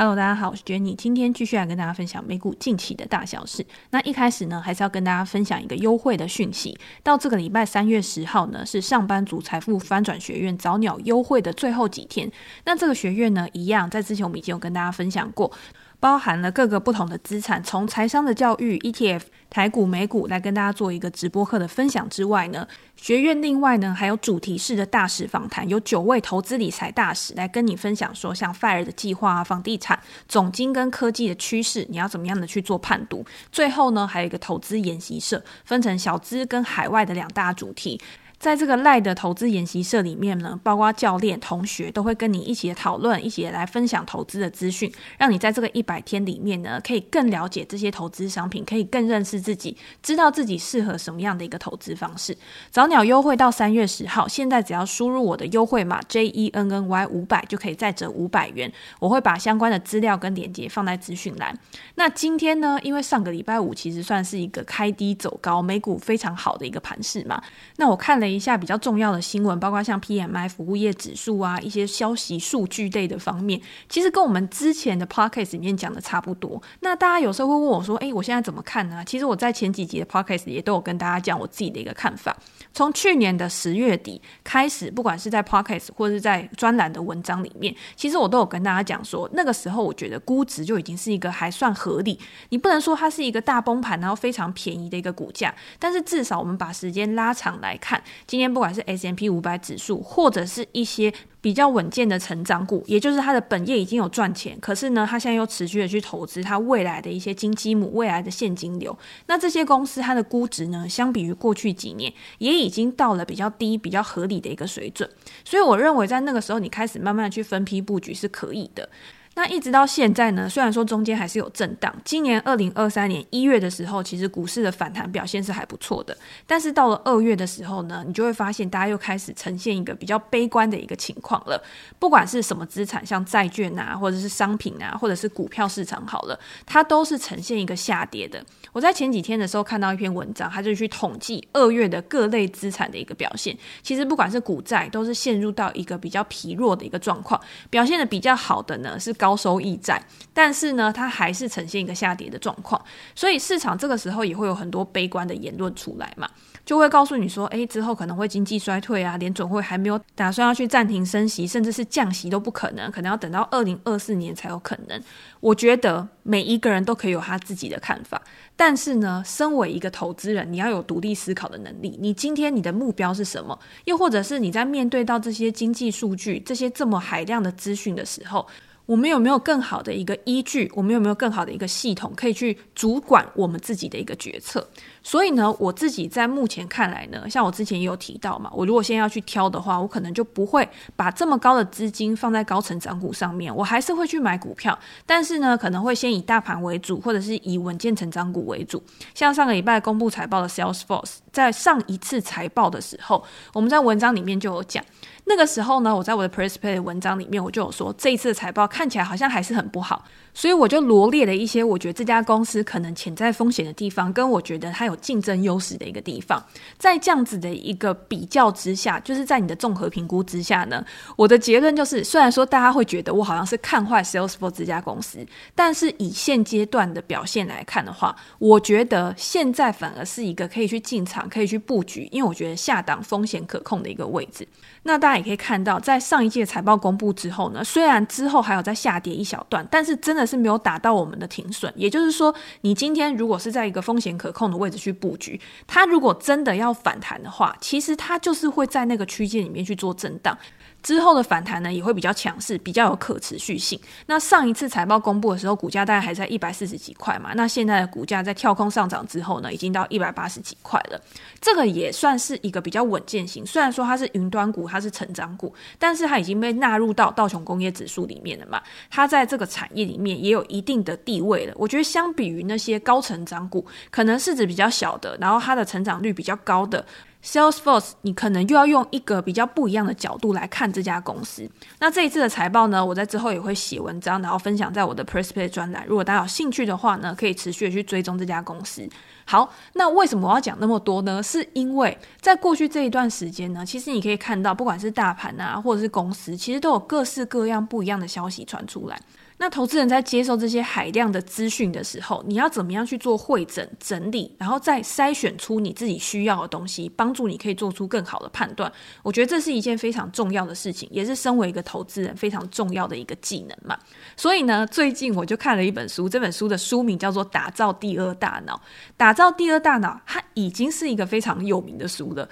Hello，大家好，我是 Jenny，今天继续来跟大家分享美股近期的大小事。那一开始呢，还是要跟大家分享一个优惠的讯息。到这个礼拜三月十号呢，是上班族财富翻转学院早鸟优惠的最后几天。那这个学院呢，一样在之前我们已经有跟大家分享过。包含了各个不同的资产，从财商的教育、ETF、台股、美股来跟大家做一个直播课的分享之外呢，学院另外呢还有主题式的大使访谈，有九位投资理财大使来跟你分享说，像 FIRE 的计划啊、房地产、总金跟科技的趋势，你要怎么样的去做判读。最后呢，还有一个投资研习社，分成小资跟海外的两大主题。在这个赖的投资研习社里面呢，包括教练、同学都会跟你一起讨论，一起来分享投资的资讯，让你在这个一百天里面呢，可以更了解这些投资商品，可以更认识自己，知道自己适合什么样的一个投资方式。早鸟优惠到三月十号，现在只要输入我的优惠码 J E N N Y 五百就可以再折五百元。我会把相关的资料跟链接放在资讯栏。那今天呢，因为上个礼拜五其实算是一个开低走高，美股非常好的一个盘势嘛，那我看了。一下比较重要的新闻，包括像 PMI 服务业指数啊，一些消息数据类的方面，其实跟我们之前的 podcast 里面讲的差不多。那大家有时候会问我说：“诶，我现在怎么看呢？”其实我在前几集的 podcast 也都有跟大家讲我自己的一个看法。从去年的十月底开始，不管是在 podcast 或是在专栏的文章里面，其实我都有跟大家讲说，那个时候我觉得估值就已经是一个还算合理。你不能说它是一个大崩盘，然后非常便宜的一个股价，但是至少我们把时间拉长来看。今天不管是 S M P 五百指数，或者是一些比较稳健的成长股，也就是它的本业已经有赚钱，可是呢，它现在又持续的去投资它未来的一些金鸡母、未来的现金流。那这些公司它的估值呢，相比于过去几年，也已经到了比较低、比较合理的一个水准。所以我认为在那个时候，你开始慢慢的去分批布局是可以的。那一直到现在呢，虽然说中间还是有震荡，今年二零二三年一月的时候，其实股市的反弹表现是还不错的。但是到了二月的时候呢，你就会发现大家又开始呈现一个比较悲观的一个情况了。不管是什么资产，像债券啊，或者是商品啊，或者是股票市场好了，它都是呈现一个下跌的。我在前几天的时候看到一篇文章，它就去统计二月的各类资产的一个表现。其实不管是股债，都是陷入到一个比较疲弱的一个状况。表现的比较好的呢，是高。收益债，但是呢，它还是呈现一个下跌的状况，所以市场这个时候也会有很多悲观的言论出来嘛，就会告诉你说，诶，之后可能会经济衰退啊，连准会还没有打算要去暂停升息，甚至是降息都不可能，可能要等到二零二四年才有可能。我觉得每一个人都可以有他自己的看法，但是呢，身为一个投资人，你要有独立思考的能力。你今天你的目标是什么？又或者是你在面对到这些经济数据、这些这么海量的资讯的时候，我们有没有更好的一个依据？我们有没有更好的一个系统可以去主管我们自己的一个决策？所以呢，我自己在目前看来呢，像我之前也有提到嘛，我如果现在要去挑的话，我可能就不会把这么高的资金放在高成长股上面，我还是会去买股票，但是呢，可能会先以大盘为主，或者是以稳健成长股为主。像上个礼拜公布财报的 Salesforce，在上一次财报的时候，我们在文章里面就有讲。那个时候呢，我在我的 Press Play 的文章里面，我就有说，这一次的财报看起来好像还是很不好，所以我就罗列了一些我觉得这家公司可能潜在风险的地方，跟我觉得它有竞争优势的一个地方。在这样子的一个比较之下，就是在你的综合评估之下呢，我的结论就是，虽然说大家会觉得我好像是看坏 Salesforce 这家公司，但是以现阶段的表现来看的话，我觉得现在反而是一个可以去进场、可以去布局，因为我觉得下档风险可控的一个位置。那大家你可以看到，在上一届财报公布之后呢，虽然之后还有在下跌一小段，但是真的是没有打到我们的停损。也就是说，你今天如果是在一个风险可控的位置去布局，它如果真的要反弹的话，其实它就是会在那个区间里面去做震荡。之后的反弹呢，也会比较强势，比较有可持续性。那上一次财报公布的时候，股价大概还在一百四十几块嘛。那现在的股价在跳空上涨之后呢，已经到一百八十几块了。这个也算是一个比较稳健型。虽然说它是云端股，它是成长股，但是它已经被纳入到道琼工业指数里面了嘛。它在这个产业里面也有一定的地位了。我觉得相比于那些高成长股，可能市值比较小的，然后它的成长率比较高的。Salesforce，你可能又要用一个比较不一样的角度来看这家公司。那这一次的财报呢，我在之后也会写文章，然后分享在我的 PressPlay 专栏。如果大家有兴趣的话呢，可以持续的去追踪这家公司。好，那为什么我要讲那么多呢？是因为在过去这一段时间呢，其实你可以看到，不管是大盘啊，或者是公司，其实都有各式各样不一样的消息传出来。那投资人在接受这些海量的资讯的时候，你要怎么样去做会诊、整理，然后再筛选出你自己需要的东西，帮助你可以做出更好的判断？我觉得这是一件非常重要的事情，也是身为一个投资人非常重要的一个技能嘛。所以呢，最近我就看了一本书，这本书的书名叫做《打造第二大脑》。打造第二大脑，它已经是一个非常有名的书了。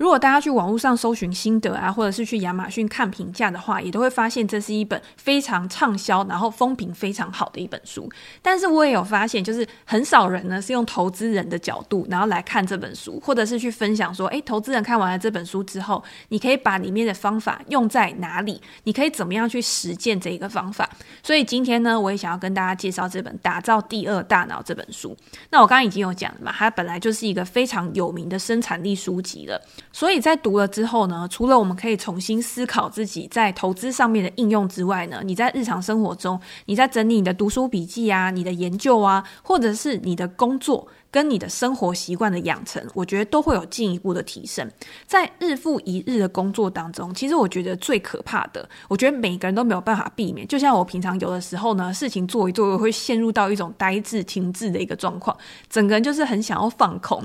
如果大家去网络上搜寻心得啊，或者是去亚马逊看评价的话，也都会发现这是一本非常畅销，然后风评非常好的一本书。但是我也有发现，就是很少人呢是用投资人的角度，然后来看这本书，或者是去分享说，诶，投资人看完了这本书之后，你可以把里面的方法用在哪里？你可以怎么样去实践这一个方法？所以今天呢，我也想要跟大家介绍这本《打造第二大脑》这本书。那我刚刚已经有讲了嘛，它本来就是一个非常有名的生产力书籍了。所以在读了之后呢，除了我们可以重新思考自己在投资上面的应用之外呢，你在日常生活中，你在整理你的读书笔记啊、你的研究啊，或者是你的工作跟你的生活习惯的养成，我觉得都会有进一步的提升。在日复一日的工作当中，其实我觉得最可怕的，我觉得每个人都没有办法避免。就像我平常有的时候呢，事情做一做，我会陷入到一种呆滞停滞的一个状况，整个人就是很想要放空。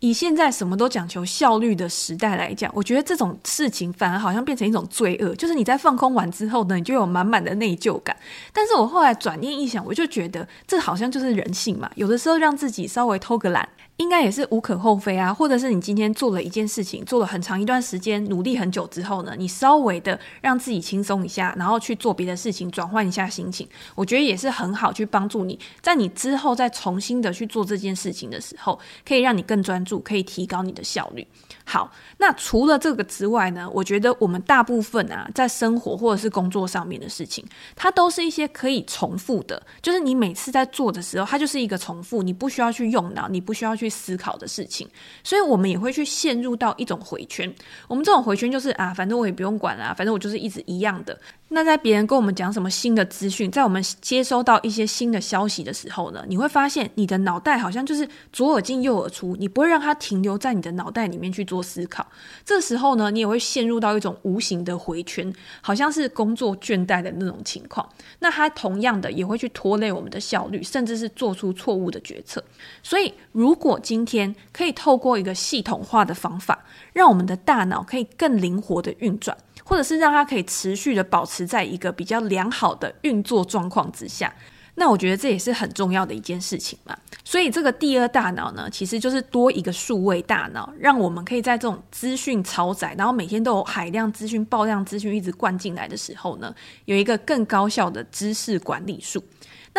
以现在什么都讲求效率的时代来讲，我觉得这种事情反而好像变成一种罪恶，就是你在放空完之后呢，你就有满满的内疚感。但是我后来转念一想，我就觉得这好像就是人性嘛，有的时候让自己稍微偷个懒。应该也是无可厚非啊，或者是你今天做了一件事情，做了很长一段时间，努力很久之后呢，你稍微的让自己轻松一下，然后去做别的事情，转换一下心情，我觉得也是很好，去帮助你在你之后再重新的去做这件事情的时候，可以让你更专注，可以提高你的效率。好，那除了这个之外呢，我觉得我们大部分啊，在生活或者是工作上面的事情，它都是一些可以重复的，就是你每次在做的时候，它就是一个重复，你不需要去用脑，你不需要去。思考的事情，所以我们也会去陷入到一种回圈。我们这种回圈就是啊，反正我也不用管啊，反正我就是一直一样的。那在别人跟我们讲什么新的资讯，在我们接收到一些新的消息的时候呢，你会发现你的脑袋好像就是左耳进右耳出，你不会让它停留在你的脑袋里面去做思考。这时候呢，你也会陷入到一种无形的回圈，好像是工作倦怠的那种情况。那它同样的也会去拖累我们的效率，甚至是做出错误的决策。所以，如果今天可以透过一个系统化的方法，让我们的大脑可以更灵活的运转。或者是让它可以持续的保持是在一个比较良好的运作状况之下，那我觉得这也是很重要的一件事情嘛。所以这个第二大脑呢，其实就是多一个数位大脑，让我们可以在这种资讯超载，然后每天都有海量资讯、爆量资讯一直灌进来的时候呢，有一个更高效的知识管理术。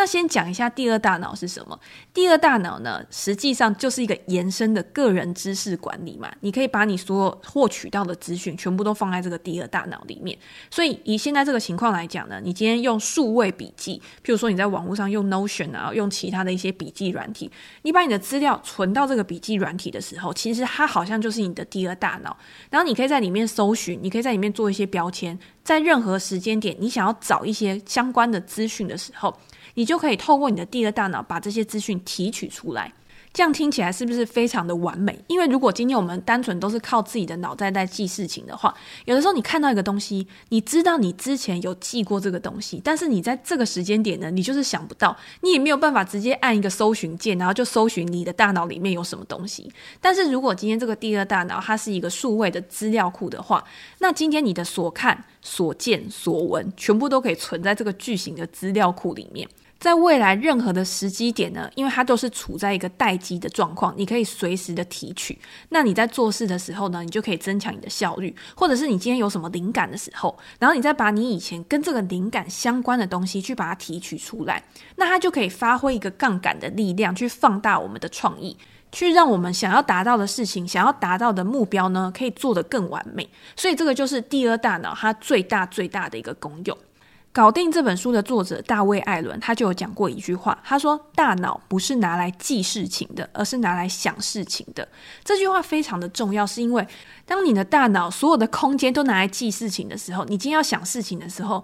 那先讲一下第二大脑是什么？第二大脑呢，实际上就是一个延伸的个人知识管理嘛。你可以把你所有获取到的资讯全部都放在这个第二大脑里面。所以以现在这个情况来讲呢，你今天用数位笔记，譬如说你在网络上用 Notion 啊，用其他的一些笔记软体，你把你的资料存到这个笔记软体的时候，其实它好像就是你的第二大脑。然后你可以在里面搜寻，你可以在里面做一些标签，在任何时间点，你想要找一些相关的资讯的时候。你就可以透过你的第二大脑把这些资讯提取出来，这样听起来是不是非常的完美？因为如果今天我们单纯都是靠自己的脑袋在记事情的话，有的时候你看到一个东西，你知道你之前有记过这个东西，但是你在这个时间点呢，你就是想不到，你也没有办法直接按一个搜寻键，然后就搜寻你的大脑里面有什么东西。但是如果今天这个第二大脑它是一个数位的资料库的话，那今天你的所看、所见、所闻，全部都可以存在这个巨型的资料库里面。在未来任何的时机点呢，因为它都是处在一个待机的状况，你可以随时的提取。那你在做事的时候呢，你就可以增强你的效率，或者是你今天有什么灵感的时候，然后你再把你以前跟这个灵感相关的东西去把它提取出来，那它就可以发挥一个杠杆的力量，去放大我们的创意，去让我们想要达到的事情、想要达到的目标呢，可以做得更完美。所以这个就是第二大脑它最大最大的一个功用。搞定这本书的作者大卫·艾伦，他就有讲过一句话，他说：“大脑不是拿来记事情的，而是拿来想事情的。”这句话非常的重要，是因为当你的大脑所有的空间都拿来记事情的时候，你今天要想事情的时候，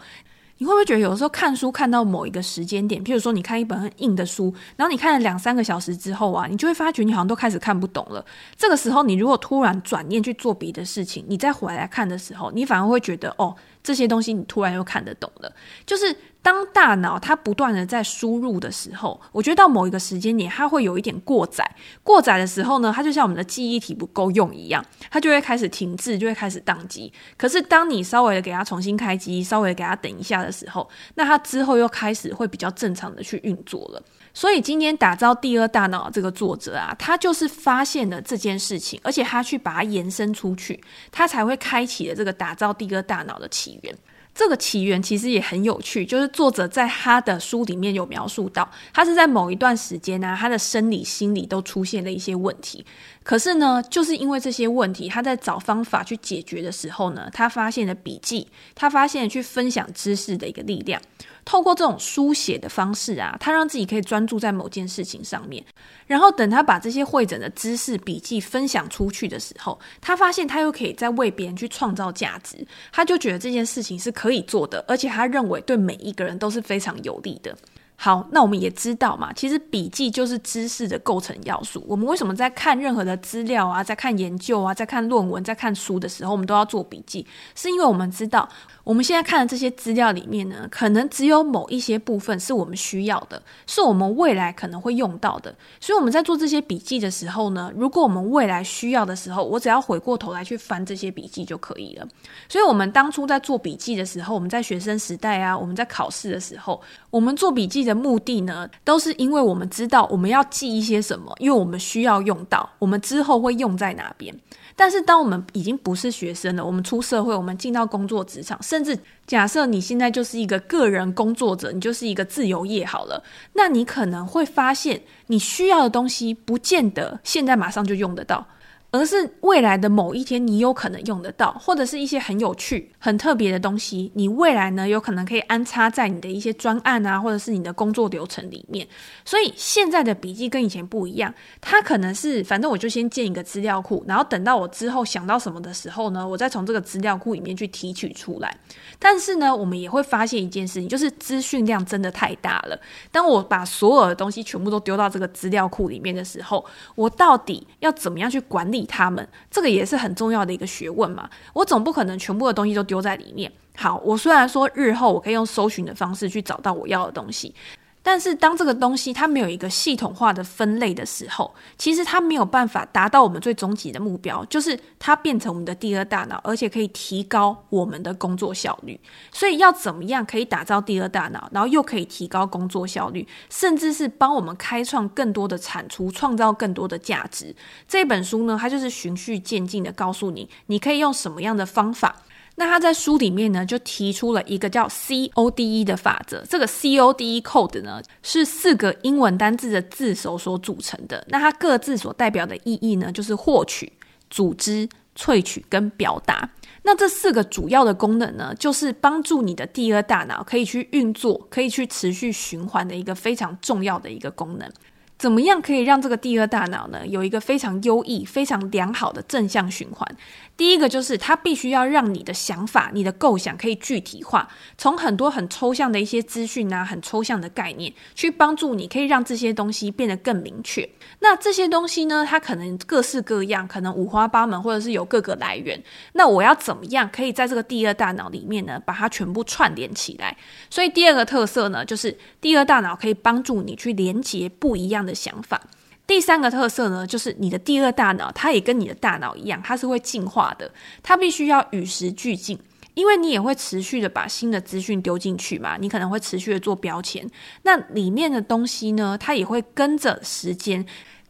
你会不会觉得有时候看书看到某一个时间点，譬如说你看一本很硬的书，然后你看了两三个小时之后啊，你就会发觉你好像都开始看不懂了。这个时候，你如果突然转念去做别的事情，你再回来看的时候，你反而会觉得哦。这些东西你突然又看得懂了，就是当大脑它不断的在输入的时候，我觉得到某一个时间点，它会有一点过载。过载的时候呢，它就像我们的记忆体不够用一样，它就会开始停滞，就会开始宕机。可是当你稍微的给它重新开机，稍微给它等一下的时候，那它之后又开始会比较正常的去运作了。所以今天打造第二大脑这个作者啊，他就是发现了这件事情，而且他去把它延伸出去，他才会开启了这个打造第二大脑的起源。这个起源其实也很有趣，就是作者在他的书里面有描述到，他是在某一段时间呢、他的生理、心理都出现了一些问题。可是呢，就是因为这些问题，他在找方法去解决的时候呢，他发现了笔记，他发现去分享知识的一个力量。透过这种书写的方式啊，他让自己可以专注在某件事情上面。然后等他把这些会诊的知识笔记分享出去的时候，他发现他又可以再为别人去创造价值。他就觉得这件事情是可以做的，而且他认为对每一个人都是非常有利的。好，那我们也知道嘛，其实笔记就是知识的构成要素。我们为什么在看任何的资料啊，在看研究啊，在看论文，在看书的时候，我们都要做笔记？是因为我们知道。我们现在看的这些资料里面呢，可能只有某一些部分是我们需要的，是我们未来可能会用到的。所以我们在做这些笔记的时候呢，如果我们未来需要的时候，我只要回过头来去翻这些笔记就可以了。所以，我们当初在做笔记的时候，我们在学生时代啊，我们在考试的时候，我们做笔记的目的呢，都是因为我们知道我们要记一些什么，因为我们需要用到，我们之后会用在哪边。但是，当我们已经不是学生了，我们出社会，我们进到工作职场，甚至假设你现在就是一个个人工作者，你就是一个自由业好了，那你可能会发现，你需要的东西不见得现在马上就用得到。而是未来的某一天，你有可能用得到，或者是一些很有趣、很特别的东西，你未来呢有可能可以安插在你的一些专案啊，或者是你的工作流程里面。所以现在的笔记跟以前不一样，它可能是反正我就先建一个资料库，然后等到我之后想到什么的时候呢，我再从这个资料库里面去提取出来。但是呢，我们也会发现一件事情，就是资讯量真的太大了。当我把所有的东西全部都丢到这个资料库里面的时候，我到底要怎么样去管理他们？这个也是很重要的一个学问嘛。我总不可能全部的东西都丢在里面。好，我虽然说日后我可以用搜寻的方式去找到我要的东西。但是当这个东西它没有一个系统化的分类的时候，其实它没有办法达到我们最终极的目标，就是它变成我们的第二大脑，而且可以提高我们的工作效率。所以要怎么样可以打造第二大脑，然后又可以提高工作效率，甚至是帮我们开创更多的产出，创造更多的价值？这本书呢，它就是循序渐进的告诉你，你可以用什么样的方法。那他在书里面呢，就提出了一个叫 CODE 的法则。这个 CODE code 呢，是四个英文单字的字首所组成的。那它各自所代表的意义呢，就是获取、组织、萃取跟表达。那这四个主要的功能呢，就是帮助你的第二大脑可以去运作，可以去持续循环的一个非常重要的一个功能。怎么样可以让这个第二大脑呢，有一个非常优异、非常良好的正向循环？第一个就是它必须要让你的想法、你的构想可以具体化，从很多很抽象的一些资讯啊、很抽象的概念，去帮助你可以让这些东西变得更明确。那这些东西呢，它可能各式各样，可能五花八门，或者是有各个来源。那我要怎么样可以在这个第二大脑里面呢，把它全部串联起来？所以第二个特色呢，就是第二大脑可以帮助你去连接不一样的想法。第三个特色呢，就是你的第二大脑，它也跟你的大脑一样，它是会进化的，它必须要与时俱进，因为你也会持续的把新的资讯丢进去嘛，你可能会持续的做标签，那里面的东西呢，它也会跟着时间。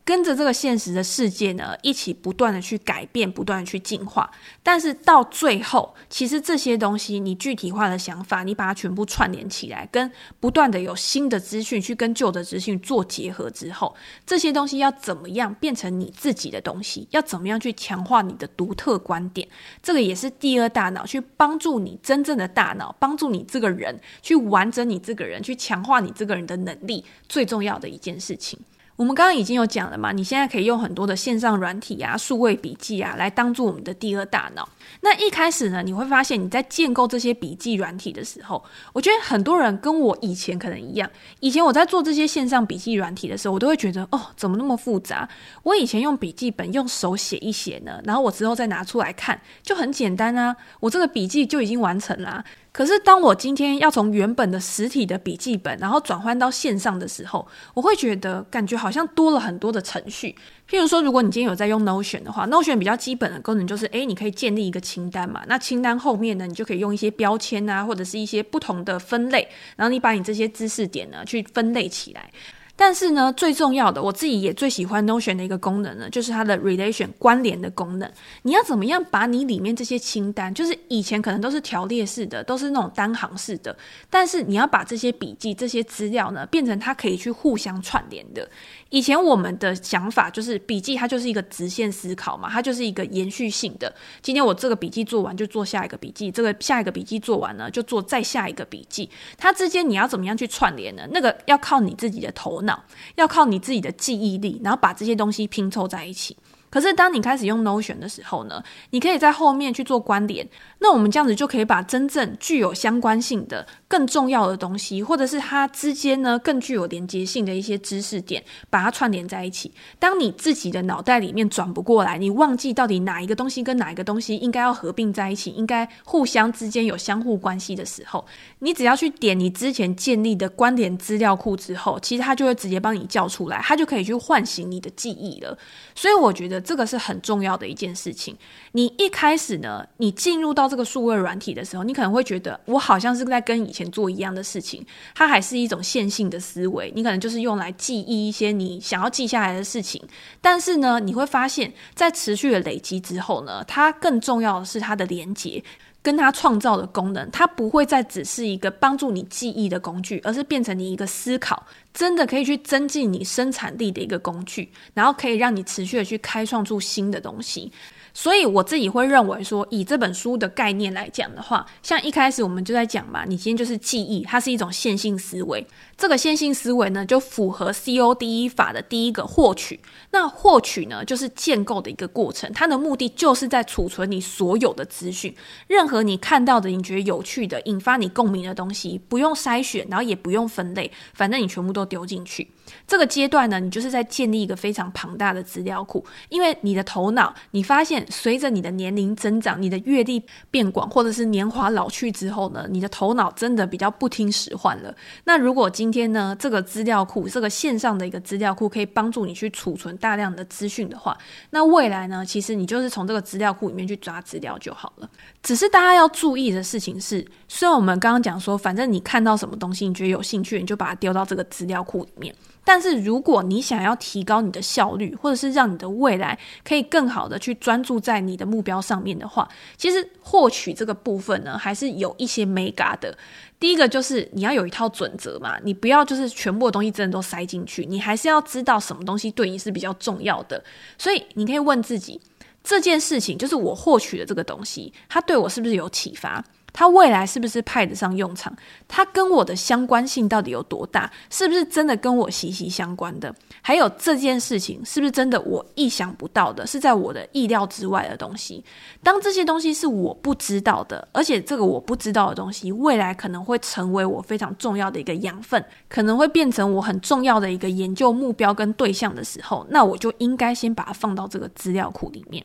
跟着这个现实的世界呢，一起不断的去改变，不断的去进化。但是到最后，其实这些东西，你具体化的想法，你把它全部串联起来，跟不断的有新的资讯去跟旧的资讯做结合之后，这些东西要怎么样变成你自己的东西？要怎么样去强化你的独特观点？这个也是第二大脑去帮助你真正的大脑，帮助你这个人去完整你这个人，去强化你这个人的能力，最重要的一件事情。我们刚刚已经有讲了嘛，你现在可以用很多的线上软体啊、数位笔记啊，来当做我们的第二大脑。那一开始呢，你会发现你在建构这些笔记软体的时候，我觉得很多人跟我以前可能一样。以前我在做这些线上笔记软体的时候，我都会觉得哦，怎么那么复杂？我以前用笔记本用手写一写呢，然后我之后再拿出来看，就很简单啊，我这个笔记就已经完成了啊。可是当我今天要从原本的实体的笔记本，然后转换到线上的时候，我会觉得感觉好像多了很多的程序。譬如说，如果你今天有在用 Notion 的话，Notion 比较基本的功能就是，诶，你可以建立一个清单嘛。那清单后面呢，你就可以用一些标签啊，或者是一些不同的分类，然后你把你这些知识点呢去分类起来。但是呢，最重要的，我自己也最喜欢 Notion 的一个功能呢，就是它的 relation 关联的功能。你要怎么样把你里面这些清单，就是以前可能都是条列式的，都是那种单行式的，但是你要把这些笔记、这些资料呢，变成它可以去互相串联的。以前我们的想法就是笔记，它就是一个直线思考嘛，它就是一个延续性的。今天我这个笔记做完，就做下一个笔记，这个下一个笔记做完了，就做再下一个笔记。它之间你要怎么样去串联呢？那个要靠你自己的头脑。要靠你自己的记忆力，然后把这些东西拼凑在一起。可是当你开始用 Notion 的时候呢，你可以在后面去做关联。那我们这样子就可以把真正具有相关性的、更重要的东西，或者是它之间呢更具有连接性的一些知识点，把它串联在一起。当你自己的脑袋里面转不过来，你忘记到底哪一个东西跟哪一个东西应该要合并在一起，应该互相之间有相互关系的时候，你只要去点你之前建立的关联资料库之后，其实它就会直接帮你叫出来，它就可以去唤醒你的记忆了。所以我觉得这个是很重要的一件事情。你一开始呢，你进入到这个数位软体的时候，你可能会觉得我好像是在跟以前做一样的事情，它还是一种线性的思维，你可能就是用来记忆一些你想要记下来的事情。但是呢，你会发现在持续的累积之后呢，它更重要的是它的连接，跟它创造的功能，它不会再只是一个帮助你记忆的工具，而是变成你一个思考，真的可以去增进你生产力的一个工具，然后可以让你持续的去开创出新的东西。所以我自己会认为说，以这本书的概念来讲的话，像一开始我们就在讲嘛，你今天就是记忆，它是一种线性思维。这个线性思维呢，就符合 CODE 法的第一个获取。那获取呢，就是建构的一个过程，它的目的就是在储存你所有的资讯，任何你看到的、你觉得有趣的、引发你共鸣的东西，不用筛选，然后也不用分类，反正你全部都丢进去。这个阶段呢，你就是在建立一个非常庞大的资料库，因为你的头脑，你发现随着你的年龄增长，你的阅历变广，或者是年华老去之后呢，你的头脑真的比较不听使唤了。那如果今天呢，这个资料库，这个线上的一个资料库，可以帮助你去储存大量的资讯的话，那未来呢，其实你就是从这个资料库里面去抓资料就好了。只是大家要注意的事情是，虽然我们刚刚讲说，反正你看到什么东西，你觉得有兴趣，你就把它丢到这个资料库里面。但是如果你想要提高你的效率，或者是让你的未来可以更好的去专注在你的目标上面的话，其实获取这个部分呢，还是有一些没嘎的。第一个就是你要有一套准则嘛，你不要就是全部的东西真的都塞进去，你还是要知道什么东西对你是比较重要的。所以你可以问自己，这件事情就是我获取的这个东西，它对我是不是有启发？它未来是不是派得上用场？它跟我的相关性到底有多大？是不是真的跟我息息相关的？还有这件事情是不是真的我意想不到的？是在我的意料之外的东西？当这些东西是我不知道的，而且这个我不知道的东西，未来可能会成为我非常重要的一个养分，可能会变成我很重要的一个研究目标跟对象的时候，那我就应该先把它放到这个资料库里面。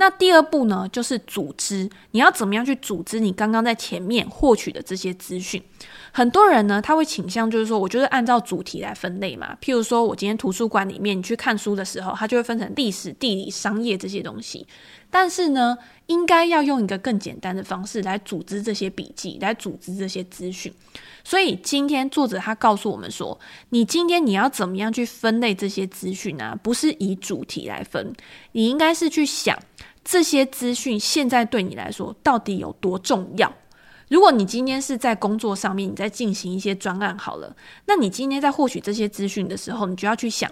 那第二步呢，就是组织。你要怎么样去组织你刚刚在前面获取的这些资讯？很多人呢，他会倾向就是说，我就是按照主题来分类嘛。譬如说，我今天图书馆里面你去看书的时候，它就会分成历史、地理、商业这些东西。但是呢，应该要用一个更简单的方式来组织这些笔记，来组织这些资讯。所以今天作者他告诉我们说，你今天你要怎么样去分类这些资讯呢？不是以主题来分，你应该是去想这些资讯现在对你来说到底有多重要。如果你今天是在工作上面，你在进行一些专案好了，那你今天在获取这些资讯的时候，你就要去想。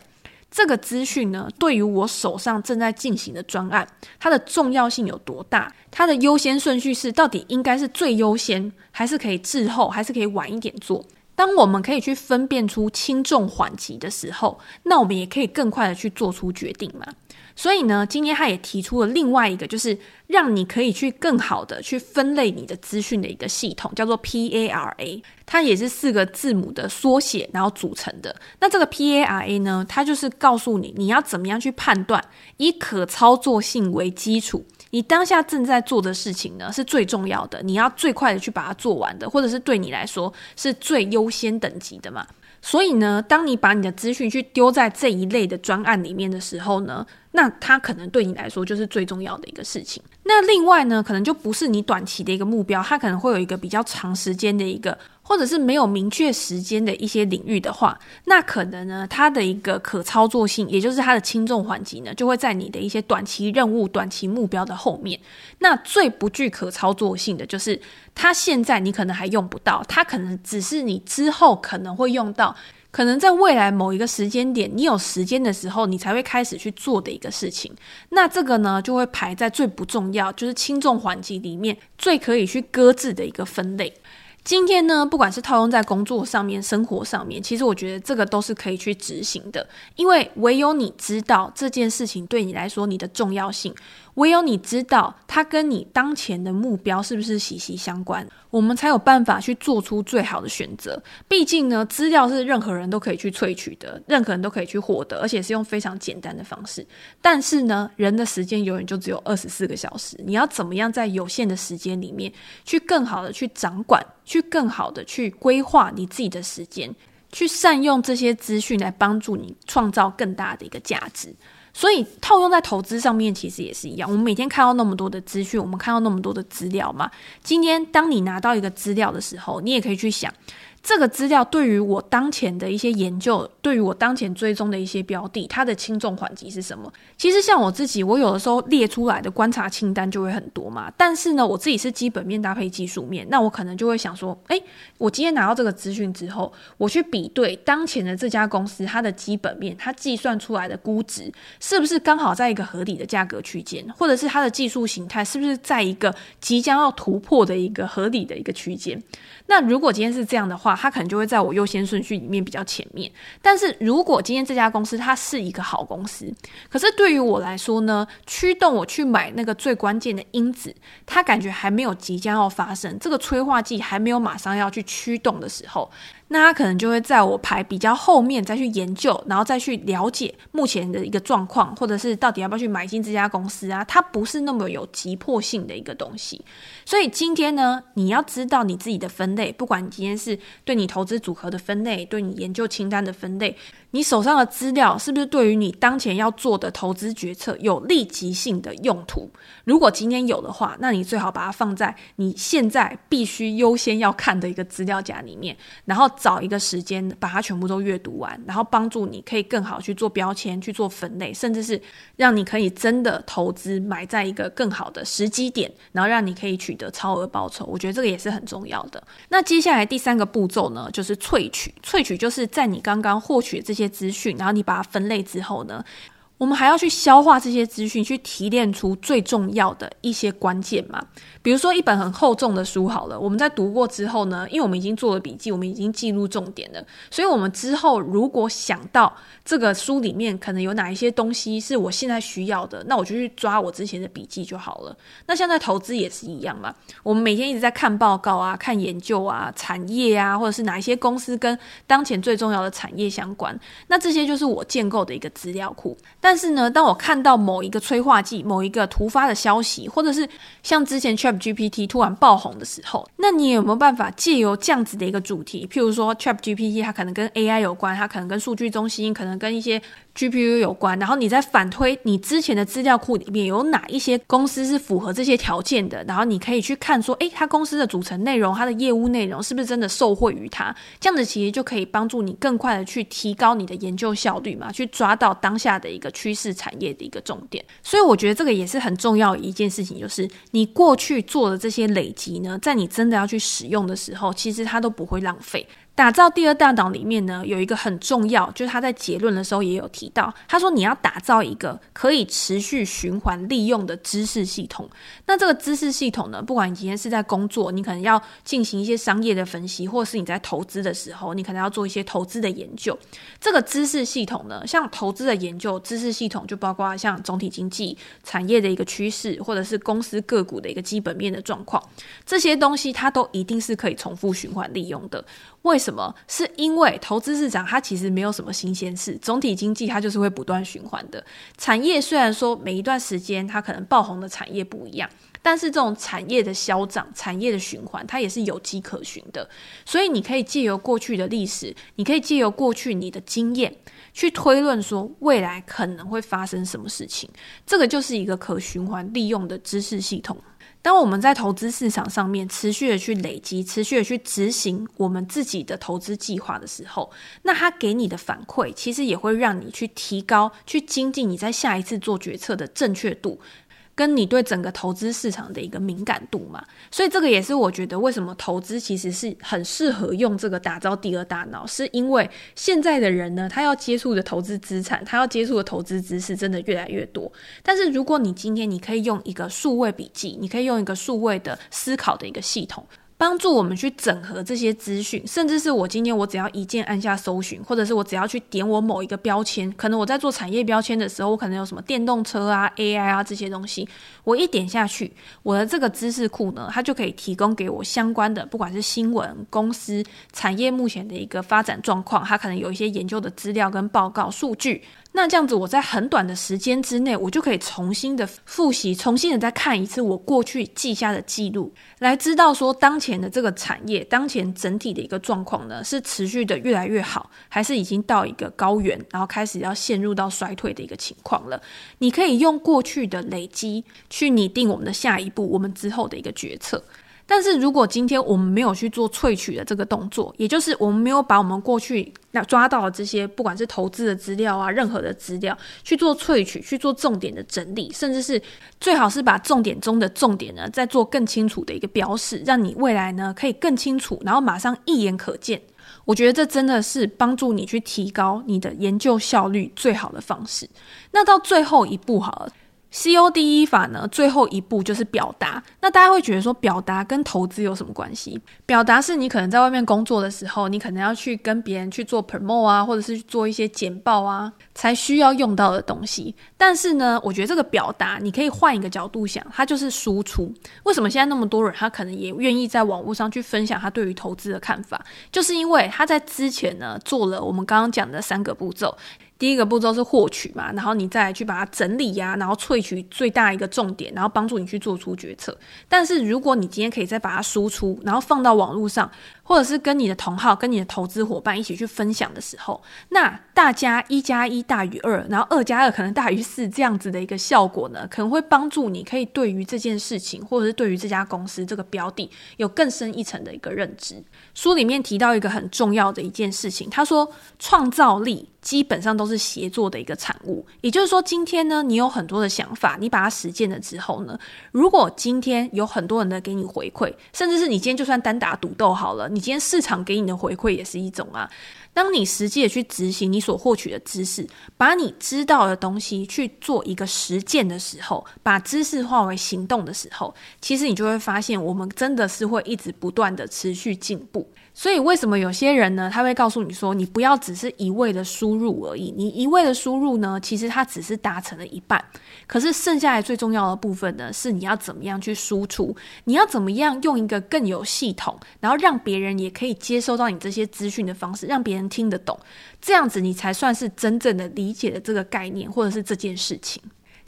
这个资讯呢，对于我手上正在进行的专案，它的重要性有多大？它的优先顺序是到底应该是最优先，还是可以滞后，还是可以晚一点做？当我们可以去分辨出轻重缓急的时候，那我们也可以更快的去做出决定嘛。所以呢，今天他也提出了另外一个，就是让你可以去更好的去分类你的资讯的一个系统，叫做 PARA。它也是四个字母的缩写，然后组成的。那这个 PARA 呢，它就是告诉你你要怎么样去判断，以可操作性为基础。你当下正在做的事情呢，是最重要的，你要最快的去把它做完的，或者是对你来说是最优先等级的嘛。所以呢，当你把你的资讯去丢在这一类的专案里面的时候呢，那它可能对你来说就是最重要的一个事情。那另外呢，可能就不是你短期的一个目标，它可能会有一个比较长时间的一个。或者是没有明确时间的一些领域的话，那可能呢，它的一个可操作性，也就是它的轻重缓急呢，就会在你的一些短期任务、短期目标的后面。那最不具可操作性的，就是它现在你可能还用不到，它可能只是你之后可能会用到，可能在未来某一个时间点，你有时间的时候，你才会开始去做的一个事情。那这个呢，就会排在最不重要，就是轻重缓急里面最可以去搁置的一个分类。今天呢，不管是套用在工作上面、生活上面，其实我觉得这个都是可以去执行的，因为唯有你知道这件事情对你来说你的重要性。唯有你知道它跟你当前的目标是不是息息相关，我们才有办法去做出最好的选择。毕竟呢，资料是任何人都可以去萃取的，任何人都可以去获得，而且是用非常简单的方式。但是呢，人的时间永远就只有二十四个小时，你要怎么样在有限的时间里面去更好的去掌管，去更好的去规划你自己的时间，去善用这些资讯来帮助你创造更大的一个价值。所以套用在投资上面，其实也是一样。我们每天看到那么多的资讯，我们看到那么多的资料嘛。今天当你拿到一个资料的时候，你也可以去想。这个资料对于我当前的一些研究，对于我当前追踪的一些标的，它的轻重缓急是什么？其实像我自己，我有的时候列出来的观察清单就会很多嘛。但是呢，我自己是基本面搭配技术面，那我可能就会想说，诶，我今天拿到这个资讯之后，我去比对当前的这家公司它的基本面，它计算出来的估值是不是刚好在一个合理的价格区间，或者是它的技术形态是不是在一个即将要突破的一个合理的一个区间？那如果今天是这样的话，它可能就会在我优先顺序里面比较前面。但是如果今天这家公司它是一个好公司，可是对于我来说呢，驱动我去买那个最关键的因子，它感觉还没有即将要发生，这个催化剂还没有马上要去驱动的时候。那他可能就会在我排比较后面再去研究，然后再去了解目前的一个状况，或者是到底要不要去买进这家公司啊？它不是那么有急迫性的一个东西。所以今天呢，你要知道你自己的分类，不管你今天是对你投资组合的分类，对你研究清单的分类。你手上的资料是不是对于你当前要做的投资决策有立即性的用途？如果今天有的话，那你最好把它放在你现在必须优先要看的一个资料夹里面，然后找一个时间把它全部都阅读完，然后帮助你可以更好去做标签、去做分类，甚至是让你可以真的投资买在一个更好的时机点，然后让你可以取得超额报酬。我觉得这个也是很重要的。那接下来第三个步骤呢，就是萃取。萃取就是在你刚刚获取这些资讯，然后你把它分类之后呢，我们还要去消化这些资讯，去提炼出最重要的一些关键嘛。比如说一本很厚重的书好了，我们在读过之后呢，因为我们已经做了笔记，我们已经记录重点了，所以我们之后如果想到这个书里面可能有哪一些东西是我现在需要的，那我就去抓我之前的笔记就好了。那现在投资也是一样嘛，我们每天一直在看报告啊、看研究啊、产业啊，或者是哪一些公司跟当前最重要的产业相关，那这些就是我建构的一个资料库。但是呢，当我看到某一个催化剂、某一个突发的消息，或者是像之前 ChatGPT 突然爆红的时候，那你有没有办法借由这样子的一个主题，譬如说 ChatGPT 它可能跟 AI 有关，它可能跟数据中心，可能跟一些 GPU 有关，然后你再反推你之前的资料库里面有哪一些公司是符合这些条件的，然后你可以去看说，诶，它公司的组成内容，它的业务内容是不是真的受惠于它？这样子其实就可以帮助你更快的去提高你的研究效率嘛，去抓到当下的一个趋势产业的一个重点。所以我觉得这个也是很重要一件事情，就是你过去做的这些累积呢，在你真的要去使用的时候，其实它都不会浪费。打造第二大脑里面呢，有一个很重要，就是他在结论的时候也有提到，他说你要打造一个可以持续循环利用的知识系统。那这个知识系统呢，不管你今天是在工作，你可能要进行一些商业的分析，或是你在投资的时候，你可能要做一些投资的研究。这个知识系统呢，像投资的研究，知识系统就包括像总体经济、产业的一个趋势，或者是公司个股的一个基本面的状况，这些东西它都一定是可以重复循环利用的。为什么？是因为投资市场它其实没有什么新鲜事，总体经济它就是会不断循环的。产业虽然说每一段时间它可能爆红的产业不一样，但是这种产业的消长、产业的循环，它也是有迹可循的。所以你可以借由过去的历史，你可以借由过去你的经验，去推论说未来可能会发生什么事情。这个就是一个可循环利用的知识系统。当我们在投资市场上面持续的去累积、持续的去执行我们自己的投资计划的时候，那它给你的反馈，其实也会让你去提高、去精进你在下一次做决策的正确度。跟你对整个投资市场的一个敏感度嘛，所以这个也是我觉得为什么投资其实是很适合用这个打造第二大脑，是因为现在的人呢，他要接触的投资资产，他要接触的投资知识真的越来越多。但是如果你今天你可以用一个数位笔记，你可以用一个数位的思考的一个系统。帮助我们去整合这些资讯，甚至是我今天我只要一键按下搜寻，或者是我只要去点我某一个标签，可能我在做产业标签的时候，我可能有什么电动车啊、AI 啊这些东西，我一点下去，我的这个知识库呢，它就可以提供给我相关的，不管是新闻、公司、产业目前的一个发展状况，它可能有一些研究的资料跟报告数据。那这样子，我在很短的时间之内，我就可以重新的复习，重新的再看一次我过去记下的记录，来知道说当前前的这个产业，当前整体的一个状况呢，是持续的越来越好，还是已经到一个高原，然后开始要陷入到衰退的一个情况了？你可以用过去的累积去拟定我们的下一步，我们之后的一个决策。但是如果今天我们没有去做萃取的这个动作，也就是我们没有把我们过去那抓到的这些，不管是投资的资料啊，任何的资料去做萃取，去做重点的整理，甚至是最好是把重点中的重点呢，再做更清楚的一个标示，让你未来呢可以更清楚，然后马上一眼可见。我觉得这真的是帮助你去提高你的研究效率最好的方式。那到最后一步好了。CODE 法呢，最后一步就是表达。那大家会觉得说，表达跟投资有什么关系？表达是你可能在外面工作的时候，你可能要去跟别人去做 promo 啊，或者是做一些简报啊，才需要用到的东西。但是呢，我觉得这个表达，你可以换一个角度想，它就是输出。为什么现在那么多人，他可能也愿意在网络上去分享他对于投资的看法？就是因为他在之前呢，做了我们刚刚讲的三个步骤。第一个步骤是获取嘛，然后你再去把它整理呀、然后萃取最大一个重点，然后帮助你去做出决策。但是如果你今天可以再把它输出，然后放到网络上，或者是跟你的同好、跟你的投资伙伴一起去分享的时候，那大家一加一大于二，然后二加二可能大于四，这样子的一个效果呢，可能会帮助你可以对于这件事情，或者是对于这家公司这个标的有更深一层的一个认知。书里面提到一个很重要的一件事情，他说创造力基本上都是协作的一个产物。也就是说，今天呢，你有很多的想法，你把它实践了之后呢，如果今天有很多人呢给你回馈，甚至是你今天就算单打独斗好了。你今天市场给你的回馈也是一种啊。当你实际的去执行你所获取的知识，把你知道的东西去做一个实践的时候，把知识化为行动的时候，其实你就会发现，我们真的是会一直不断的持续进步。所以，为什么有些人呢？他会告诉你说，你不要只是一味的输入而已。你一味的输入呢，其实它只是达成了一半。可是剩下来最重要的部分呢，是你要怎么样去输出？你要怎么样用一个更有系统，然后让别人也可以接收到你这些资讯的方式，让别人听得懂，这样子你才算是真正的理解了这个概念，或者是这件事情。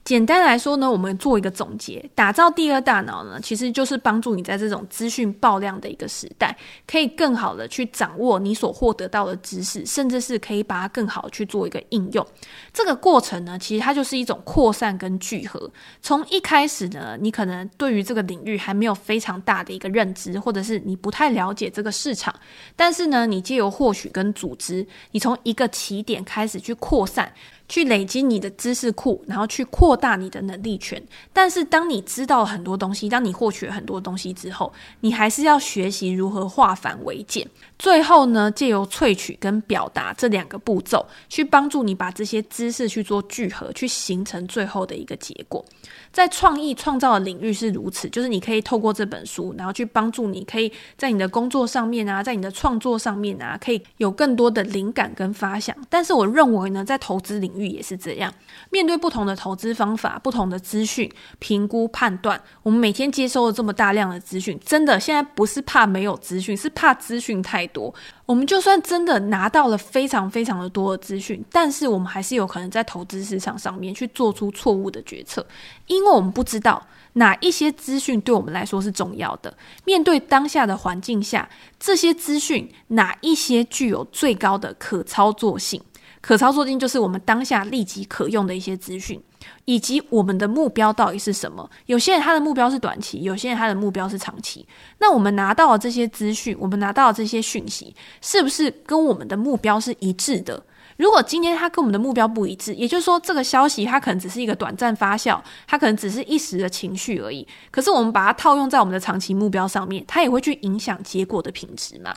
简单来说呢，我们做一个总结，打造第二大脑呢，其实就是帮助你在这种资讯爆量的一个时代，可以更好的去掌握你所获得到的知识，甚至是可以把它更好的去做一个应用。这个过程呢，其实它就是一种扩散跟聚合。从一开始呢，你可能对于这个领域还没有非常大的一个认知，或者是你不太了解这个市场，但是呢，你借由获取跟组织，你从一个起点开始去扩散。去累积你的知识库，然后去扩大你的能力圈。但是，当你知道很多东西，当你获取了很多东西之后，你还是要学习如何化繁为简。最后呢，借由萃取跟表达这两个步骤，去帮助你把这些知识去做聚合，去形成最后的一个结果。在创意创造的领域是如此，就是你可以透过这本书，然后去帮助你，可以在你的工作上面啊，在你的创作上面啊，可以有更多的灵感跟发想。但是我认为呢，在投资领域也是这样。面对不同的投资方法、不同的资讯评估判断，我们每天接收了这么大量的资讯，真的现在不是怕没有资讯，是怕资讯太多。我们就算真的拿到了非常非常的多的资讯，但是我们还是有可能在投资市场上面去做出错误的决策，因为我们不知道。哪一些资讯对我们来说是重要的？面对当下的环境下，这些资讯哪一些具有最高的可操作性？可操作性就是我们当下立即可用的一些资讯，以及我们的目标到底是什么？有些人他的目标是短期，有些人他的目标是长期。那我们拿到了这些资讯，我们拿到了这些讯息，是不是跟我们的目标是一致的？如果今天它跟我们的目标不一致，也就是说，这个消息它可能只是一个短暂发酵，它可能只是一时的情绪而已。可是我们把它套用在我们的长期目标上面，它也会去影响结果的品质嘛。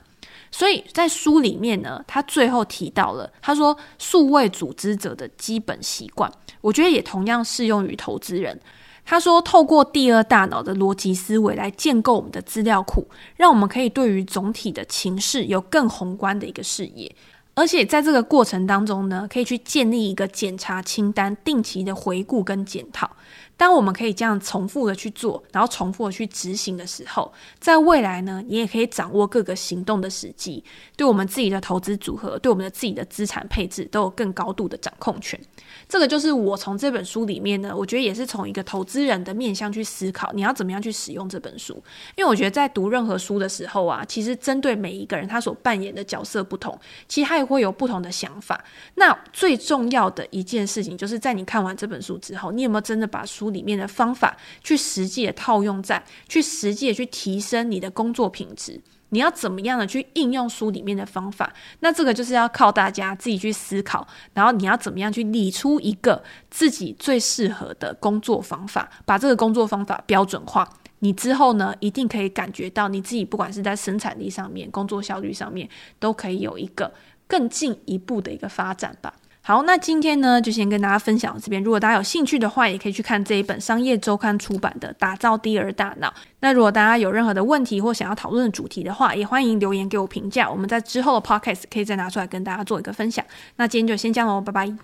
所以在书里面呢，他最后提到了，他说数位组织者的基本习惯，我觉得也同样适用于投资人。他说，透过第二大脑的逻辑思维来建构我们的资料库，让我们可以对于总体的情势有更宏观的一个视野。而且在这个过程当中呢，可以去建立一个检查清单，定期的回顾跟检讨。当我们可以这样重复的去做，然后重复的去执行的时候，在未来呢，你也可以掌握各个行动的时机，对我们自己的投资组合，对我们的自己的资产配置都有更高度的掌控权。这个就是我从这本书里面呢，我觉得也是从一个投资人的面向去思考，你要怎么样去使用这本书。因为我觉得在读任何书的时候啊，其实针对每一个人他所扮演的角色不同，其实他也会有不同的想法。那最重要的一件事情，就是在你看完这本书之后，你有没有真的把书里面的方法去实际的套用在，去实际的去提升你的工作品质。你要怎么样的去应用书里面的方法？那这个就是要靠大家自己去思考，然后你要怎么样去理出一个自己最适合的工作方法，把这个工作方法标准化。你之后呢，一定可以感觉到你自己不管是在生产力上面、工作效率上面，都可以有一个更进一步的一个发展吧。好，那今天呢，就先跟大家分享到这边。如果大家有兴趣的话，也可以去看这一本商业周刊出版的《打造第二大脑》。那如果大家有任何的问题或想要讨论的主题的话，也欢迎留言给我评价。我们在之后的 Podcast 可以再拿出来跟大家做一个分享。那今天就先这样喽，拜拜。